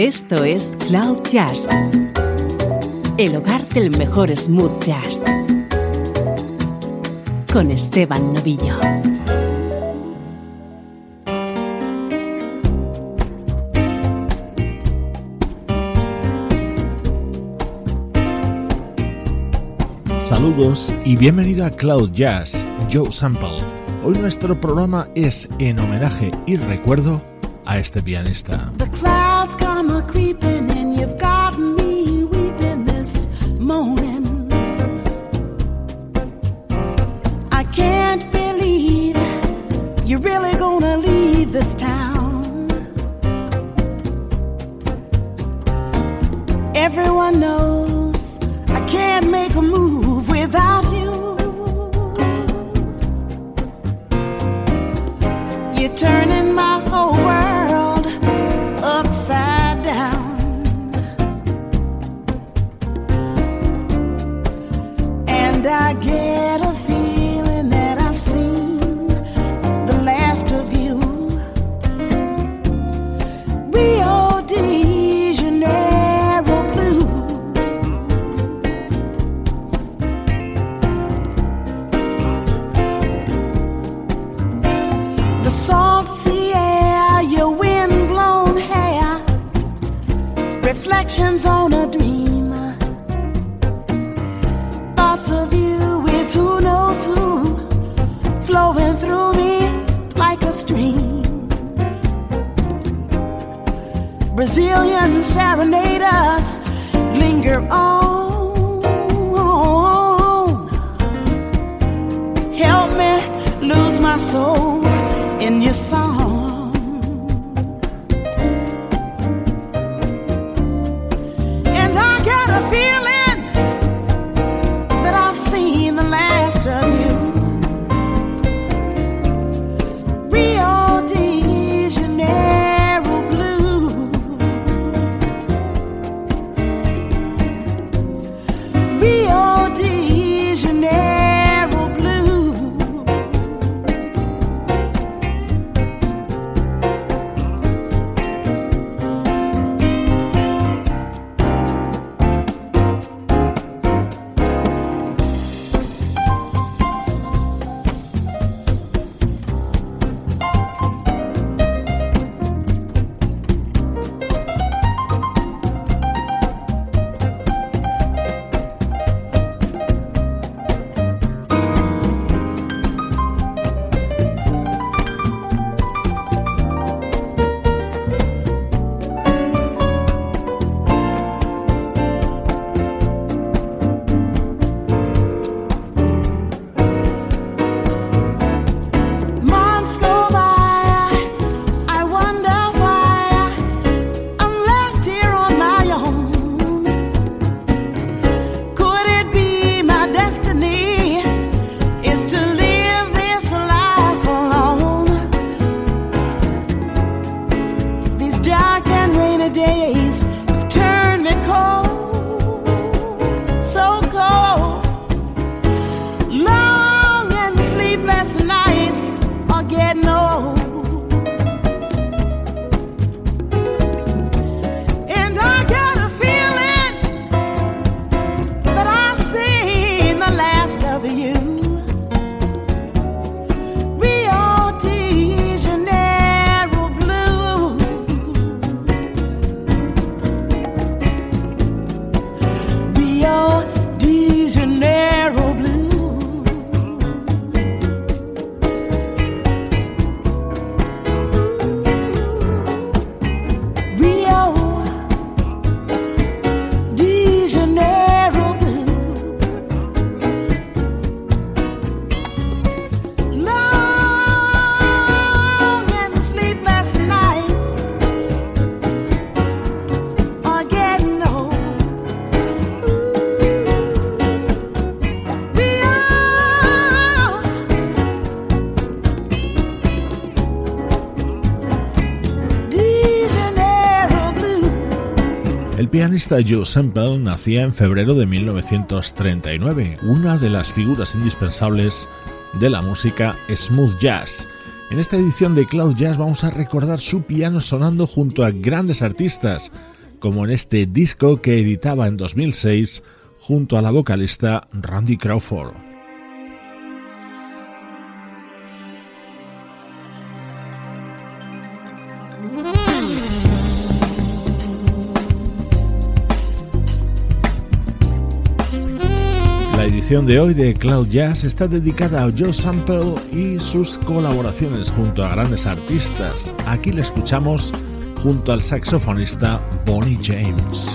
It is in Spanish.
Esto es Cloud Jazz, el hogar del mejor smooth jazz, con Esteban Novillo. Saludos y bienvenido a Cloud Jazz, Joe Sample. Hoy nuestro programa es en homenaje y recuerdo a este pianista. Leave this town. Everyone knows I can't make a move without you. You're turning Brazilian serenaders linger on. Help me lose my soul in your song. the you. Pianista Joe Sample nacía en febrero de 1939, una de las figuras indispensables de la música smooth jazz. En esta edición de Cloud Jazz vamos a recordar su piano sonando junto a grandes artistas, como en este disco que editaba en 2006 junto a la vocalista Randy Crawford. La edición de hoy de Cloud Jazz está dedicada a Joe Sample y sus colaboraciones junto a grandes artistas. Aquí le escuchamos junto al saxofonista Bonnie James.